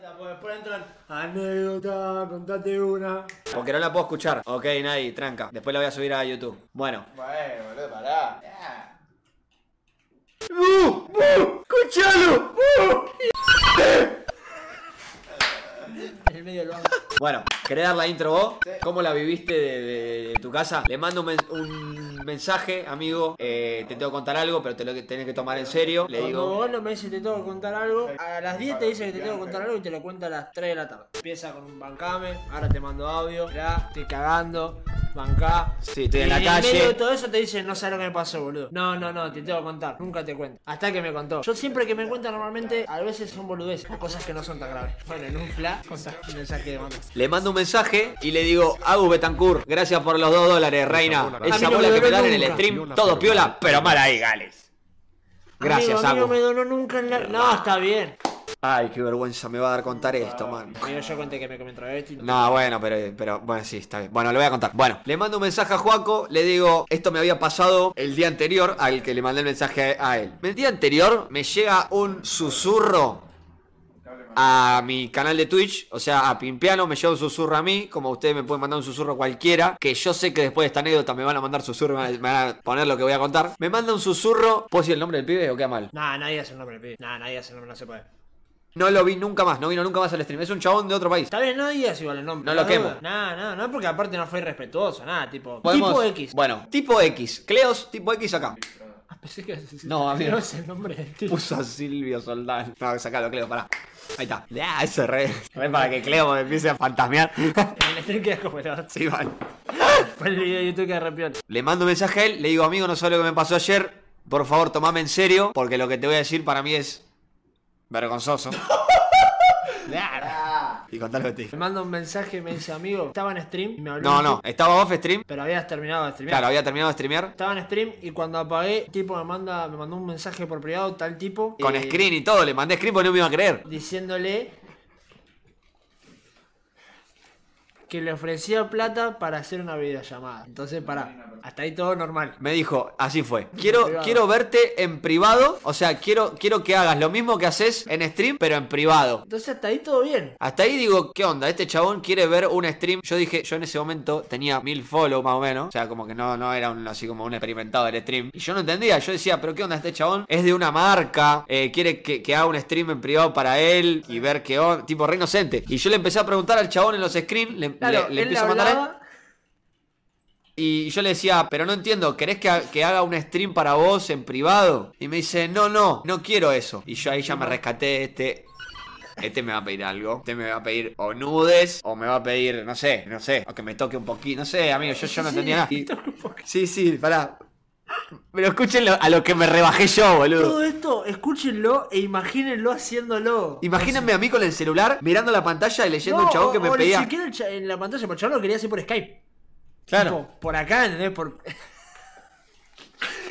Después entran, anécdota, contate una. Porque no la puedo escuchar. Ok, nadie, tranca. Después la voy a subir a YouTube. Bueno. Bueno, boludo, pará. Ya. ¡Uh! ¡Uh! ¡Escuchalo! En el medio del banco. Bueno, ¿querés dar la intro vos? ¿Cómo la viviste de, de- de tu casa? Le mando un, men- un mensaje, amigo. eh, te tengo que contar algo, pero te lo que tenés que tomar en serio. Le Cuando digo. vos no me dices te tengo que contar algo, a las 10 te dice que te tengo que contar algo y te lo cuenta a las 3 de la tarde. Empieza con un bancame, ahora te mando audio, ya, estoy cagando, bancá. Sí, estoy en la En medio de calle. todo eso te dice, no sabes lo que me pasó, boludo. No, no, no, te tengo que contar, nunca te cuento. Hasta que me contó. Yo siempre que me cuenta normalmente, a veces son boludeces, o cosas que no son tan graves. Bueno, en un flash, cosas, un mensaje de mando. Le mando un mensaje y le digo, Agus Betancourt, gracias por los 2 dólares, reina. Esa no bola que me dan en el stream, todo piola, pero mal ahí, Gales. Gracias, Amigo, a mí no Agus. me donó nunca en la... No, está bien. Ay, qué vergüenza me va a dar contar esto, man. Amigo, yo conté que me comí travesti. No, bueno, pero, pero bueno, sí, está bien. Bueno, le voy a contar. Bueno, le mando un mensaje a Juaco, le digo, esto me había pasado el día anterior al que le mandé el mensaje a él. El día anterior me llega un susurro a mi canal de Twitch, o sea, a Pimpiano me llega un susurro a mí, como ustedes me pueden mandar un susurro cualquiera, que yo sé que después de esta anécdota me van a mandar susurro, me van a- poner lo que voy a contar. Me manda un susurro, ¿puedo decir el nombre del pibe o queda mal? Nah, nadie hace el nombre, pibe. Nah, nadie hace el nombre, no se puede. No lo vi nunca más, no vino nunca más al stream. Es un chabón de otro país. Está bien, no digas igual el nombre. No lo quemo. Nah, no, no, porque aparte no fue irrespetuoso, nada, tipo. Podemos- Tipo X. Bueno, tipo X. Cleos, tipo X acá. Ah, pensé que No, amigo. No es el nombre del tipo. Puso a Silvio Soldán. No, sacalo, Cleo, pará. Ahí está. Ya, ese re. Re para que Cleo me empiece a fantasmear. En el stream queda como sí, van. Fue el video de YouTube que arrepió. Le mando un mensaje a él, le digo, amigo, no sabes lo que me pasó ayer. Por favor, tomame en serio, porque lo que te voy a decir para mí es vergonzoso. y contale que te dije. Me manda un mensaje y me dice, amigo, estaba en stream y me habló. No, no, estaba off stream. Pero habías terminado de streamear. Claro, había terminado de streamear. Estaba en stream y cuando apagué, tipo me manda, me mandó un mensaje por privado, tal tipo. Con eh, screen y todo, le mandé screen porque no me iba a creer. Diciéndole que le ofrecía plata para hacer una videollamada. Entonces, pará, hasta ahí todo normal. Me dijo, así fue. Quiero, quiero verte en privado. O sea, quiero, quiero que hagas lo mismo que haces en stream, pero en privado. Entonces, hasta ahí todo bien. Hasta ahí digo, ¿qué onda? Este chabón quiere ver un stream. Yo dije, yo en ese momento tenía mil follow más o menos. O sea, como que no, no era un, así como un experimentado del stream. Y yo no entendía. Yo decía, ¿pero qué onda este chabón? Es de una marca. eh, quiere que, que haga un stream en privado para él y ver qué onda. Tipo, re inocente. Y yo le empecé a preguntar al chabón en los screens. Le, Claro, le, le empiezo a mandar hablaba. Y yo le decía, pero no entiendo, ¿querés que, que haga un stream para vos en privado? Y me dice, no, no, no quiero eso. Y yo ahí ya me rescaté este. Este me va a pedir algo. Este me va a pedir o nudes, o me va a pedir, no sé, no sé, o que me toque un poquito. No sé, amigo, yo, yo no entendía nada. Y- sí, sí, pará. Pero escúchenlo a lo que me rebajé yo, boludo. Todo esto, escúchenlo e imagínenlo haciéndolo. Imagínense a mí con el celular mirando la pantalla y leyendo un chabón que me o pedía. Ni siquiera cha- en la pantalla, porque el chabón lo quería hacer por Skype. Claro. Tipo, por acá, ¿entendés? Por...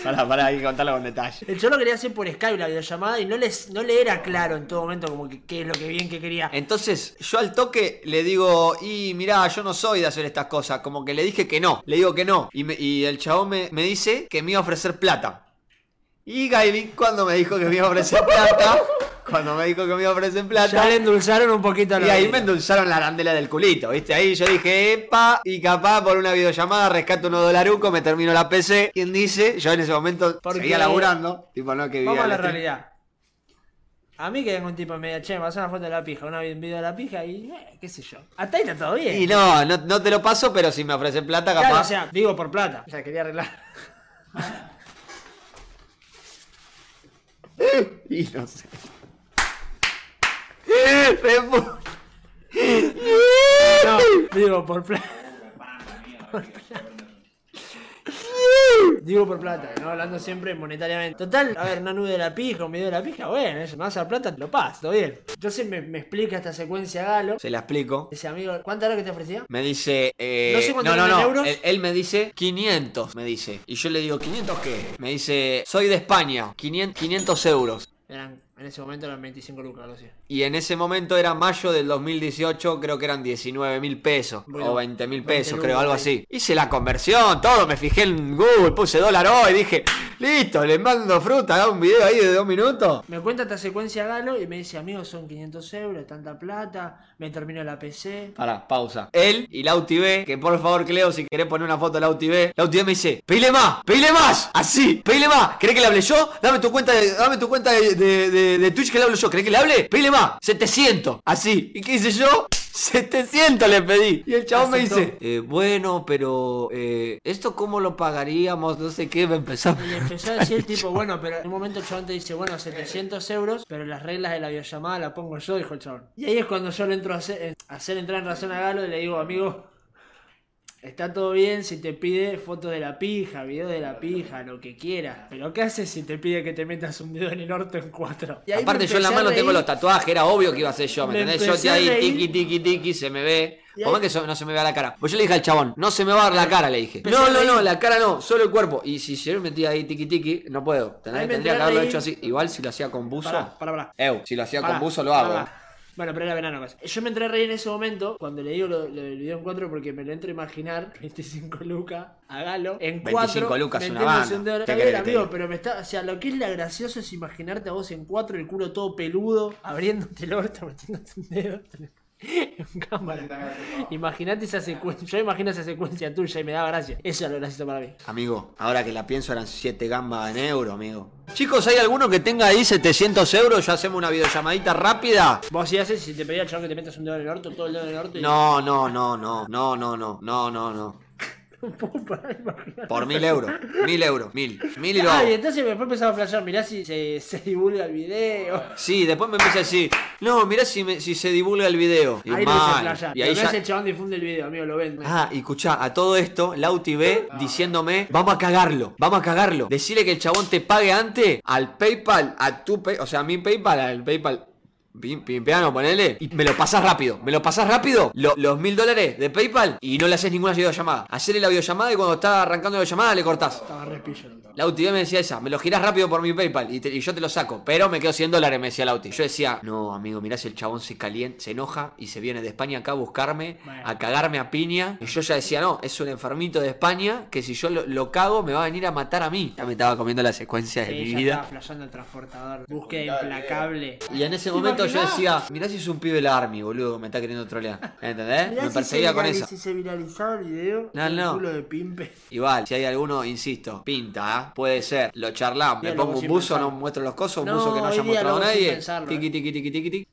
Pará, pará, hay que contarlo con detalle. El chabón lo quería hacer por Skype la videollamada y no, les, no le era claro en todo momento como que qué es lo que bien que quería. Entonces, yo al toque le digo, y mirá, yo no soy de hacer estas cosas. Como que le dije que no. Le digo que no. Y, me- y el chabón me, me dice que me iba a ofrecer plata. Y Gaby, cuando me dijo que me iba a ofrecer plata, cuando me dijo que me iba a ofrecer plata, Ya le endulzaron un poquito a y la ahí vida. me endulzaron la arandela del culito, ¿viste? Ahí yo dije, epa, y capaz por una videollamada rescato unos dolarucos, me termino la PC. ¿Quién dice? Yo en ese momento Porque- seguía laburando. Tipo, no que vivía Vamos a la realidad. A mí que venga un tipo en media, che, me pasó una foto de la pija, una un video de la pija y eh, qué sé yo. Hasta ahí está todo bien. Y no, no, no te lo paso, pero si me ofrecen plata, capaz. Claro, o sea, digo por plata. O sea, quería arreglar. Y no sé. Repu- No, digo por plata. Digo por plata, no hablando siempre monetariamente. Total, a ver, una nube de la pija, un video de la pija, bueno, eso, me vas a dar plata, lo paso, todo bien. Entonces me, me explica esta secuencia Galo. Se la explico. Dice, amigo, ¿cuánto era que te ofrecía? Me dice. Eh, No sé cuánto no, eran en euros. Él, él me dice 500. Me dice. Y yo le digo, ¿500 qué? Me dice, soy de España. 500, 500 euros. Eran, en ese momento eran 25 lucas, algo así. Y en ese momento era mayo del 2018, creo que eran 19 mil pesos Bueno, o 20 mil 20 pesos, creo, algo sí. así. Hice la conversión, todo, me fijé en Google, puse dólar hoy, dije, Listo, le mando fruta, da un video ahí de dos minutos. Me cuenta esta secuencia Galo y me dice, amigo, son 500 euros, tanta plata, me termino la PC. Pará, pausa. Él y Lauti B, que por favor, Cleo, si querés poner una foto de Lauti B, Lauti B me dice, pile más, pile más, así, pile más. ¿Querés que le hable yo? Dame tu cuenta de, dame tu cuenta de, de- de- de Twitch que le hablo yo. ¿Querés que le hable? Pile más, 700, así. ¿Y qué hice yo? 700 le pedí. Y el chabón me dice, eh, bueno, pero eh, ¿esto cómo lo pagaríamos? No sé qué, me empezó. Y le empezó a decir tipo, bueno, pero en un momento el chabón te dice, bueno, 700 euros, pero las reglas de la videollamada la pongo yo, dijo el chabón. Y ahí es cuando yo le entro a hacer, a hacer entrar en razón a Galo y le digo, amigo, está todo bien si te pide fotos de la pija, video de la pija, lo que quieras. Pero ¿qué haces si te pide que te metas un dedo en el orto en cuatro? Y Aparte yo en la mano tengo los tatuajes, era obvio que iba a ser yo, ¿me, Me entendés? Yo a ahí, tiki, tiki, tiki, se me ve. Y ¿Cómo ahí- es que so- no se me vea la cara? Pues yo le dije al chabón, no se me va a ver la cara, le dije. No, no, no, la cara no, solo el cuerpo. Y si yo me metía ahí tiki tiki, no puedo. Tendría que a haberlo hecho así. Igual si lo hacía con buzo. Pará, pará, pará. Eu, si lo hacía con buzo lo hago. Bueno, pero era verano pues. Yo me entré a reír en ese momento cuando le digo lo, lo del video en 4 porque me lo entro a imaginar 25 lucas a Galo en 25 4 lucas, una banda. un dedo. ¿Qué Está querés bien, que te amigo, diga? pero me está, o sea, lo que es la gracioso es imaginarte a vos en 4 el culo todo peludo, abriéndote el orto, metiéndote un dedo en cámara. Imagínate esa secuencia, yo imagino esa secuencia tuya y me daba gracia. Eso es lo gracioso para mí. Amigo, ahora que la pienso eran 7 gambas en euro, amigo. Chicos, ¿hay alguno que tenga ahí 700 euros? Ya hacemos una videollamadita rápida. Vos si haces, si te pedía el chabón que te metas un dedo en el orto, todo el dedo en el orto y... No, no, no, no, no, no, no, no, no, no. Por mil euros, mil euros, mil, mil y lo Ay, hago. entonces después empezaba a flashear, mirá si se, se divulga el video. Sí, después me empieza a decir, no, mirá si, me- si se divulga el video. Y Ahí mal. Y ahí ya... ese chabón difunde el video, amigo, lo ven. Ah, y escuchá, a todo esto, Lauti B diciéndome, vamos a cagarlo, vamos a cagarlo. Decirle que el chabón te pague antes al PayPal, a tu Pay, o sea, a mi PayPal, al PayPal. Pim- Pimpeano, ponele. Y me lo pasás rápido. Me lo pasás rápido. lo- los mil dólares de PayPal. Y no le haces ninguna videollamada. Hacerle la videollamada y cuando está arrancando la videollamada le cortás. Estaba re. Lauti me decía esa, me lo girás rápido por mi PayPal y, te- y yo te lo saco, pero me quedo 100 dólares, me decía Lauti. Yo decía, no, amigo, mirá si el chabón se calienta, se enoja y se viene de España acá a buscarme, Bueno. a cagarme a piña. Y yo ya decía, no, es un enfermito de España que si yo lo, lo cago me va a venir a matar a mí. Ya me estaba comiendo la secuencia de Sí, mi ya vida. estaba flasheando el transportador. Búsqueda implacable. Y en ese ¿Te momento yo decía, mirá si es un pibe del army, boludo, que me está queriendo trolear. ¿Entendés? Mirá me si perseguía se con esa. Si se viralizaba el video, No, el no. culo de pimpe. Igual, si hay alguno, insisto, pinta, ¿ah? puede ser, lo charlamos, me pongo un buzo, no muestro los cosos, un buzo que no haya mostrado nadie. Tiqui, tiqui, tiqui, tiqui, tiqui.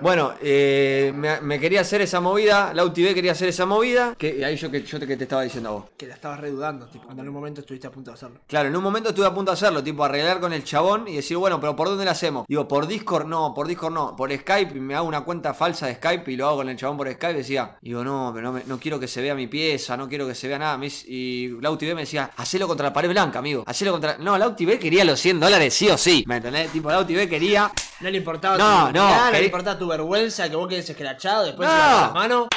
Bueno, eh, me, me quería hacer esa movida, la UTV quería hacer esa movida, que ahí yo que yo te, que te estaba diciendo a vos. Que la estabas redudando, tipo, cuando en un momento estuviste a punto de hacerlo. Claro, en un momento estuve a punto de hacerlo, tipo arreglar con el chabón y decir, bueno, pero ¿por dónde lo hacemos? Digo, por Discord no, por Discord no, por Skype, y me hago una cuenta falsa de Skype y lo hago con el chabón por Skype. Decía, digo, no, pero no, me- no quiero que se vea mi pieza, no quiero que se vea nada. Y la UTV me decía, hacelo contra la pared blanca, amigo, hacelo contra. No, la UTV quería los 100 dólares sí o sí, ¿me entendés? Tipo, la UTV quería. No le importaba No, no, no le importaba tu vergüenza, que vos quedes escrachado, después No. las manos.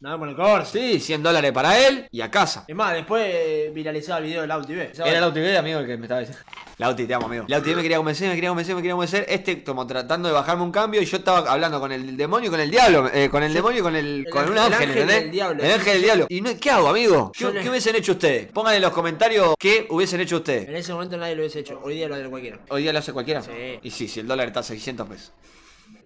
Nada con el corso. Sí, 100 dólares para él y a casa. Es más, después eh, viralizaba el video del Auti TV. Era la UTV, amigo, el que me estaba diciendo. La UTV, te amo, amigo. La UTV me quería convencer, me quería convencer, me quería convencer. Este, como tratando de bajarme un cambio, y yo estaba hablando con el demonio y con el diablo. eh, con el demonio y con el. El con un ángel- el ángel, ángel ¿entendés? del diablo. El ángel del diablo. ¿Y no, qué hago, amigo? ¿Qué, Yo le- qué hubiesen hecho ustedes? Pongan en los comentarios qué hubiesen hecho ustedes. En ese momento nadie lo hubiese hecho. Hoy día lo hace cualquiera. Hoy día lo hace cualquiera. Sí. Y sí, si el dólar está a 600 pesos.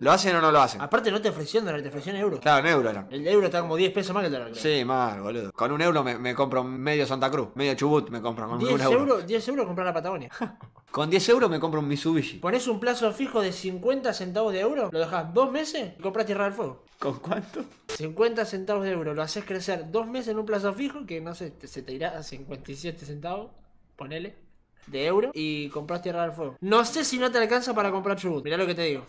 ¿Lo hacen o no lo hacen? Aparte, no te ofrecieron dólares, te ofrecieron euros. Claro, en euro era. El euro está como 10 pesos más que el dólar. creo. Sí, mal, boludo. Con un euro me, me compro medio Santa Cruz, medio Chubut me compro con 10 un euro. euros, 10 euros comprar la Patagonia. Con 10 euros me compro un Mitsubishi. Pones un plazo fijo de 50 centavos de euro, lo dejas dos meses y compras Tierra del Fuego. ¿Con cuánto? 50 centavos de euro, lo haces crecer dos meses en un plazo fijo, que no sé, te- se te irá a 57 centavos, ponele, de euro, y compras Tierra del Fuego. No sé si no te alcanza para comprar Chubut, mirá lo que te digo.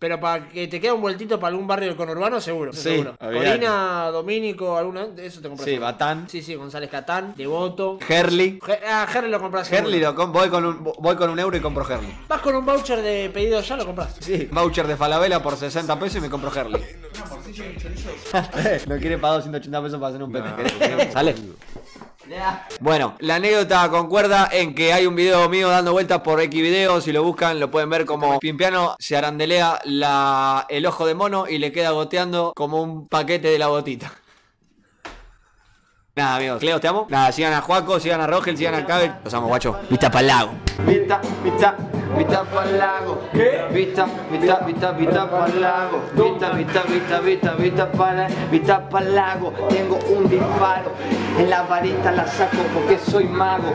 Pero para que te quede un vueltito para algún barrio del conurbano, seguro. Sí, seguro. Corina, Domínico, alguno de eso te compras. Sí, seguro. Batán. Sí, sí, González Catán, Devoto. Herley. Ge- Ah, Herley lo compras seguro. Herley lo com- voy con un voy con un euro y compro Herley. Vas con un voucher de pedido ya, lo compras. Sí, voucher de Falabella por 60 pesos y me compro Herley. no quiere pagar 280 pesos para hacer un pepe. ¿querés? ¿Sale? Bueno, la anécdota concuerda en que hay un video mío dando vueltas por X videos. Si lo buscan, lo pueden ver como Pimpiano se arandelea el ojo de mono y le queda goteando como un paquete de la gotita. Nada, amigos. Cleo, te amo. Nada, sigan a Juaco, sigan a Rogel, sigan a Cabe. Los amo, guacho. Vista pa'l lago. Vista, vista, vista pa'l lago. ¿Qué? Vista, vista, vista, vista pa'l lago. Vista, vista, vista, vista, vista pa'l vista pa'l lago. Tengo un disparo. En la varita la saco porque soy mago.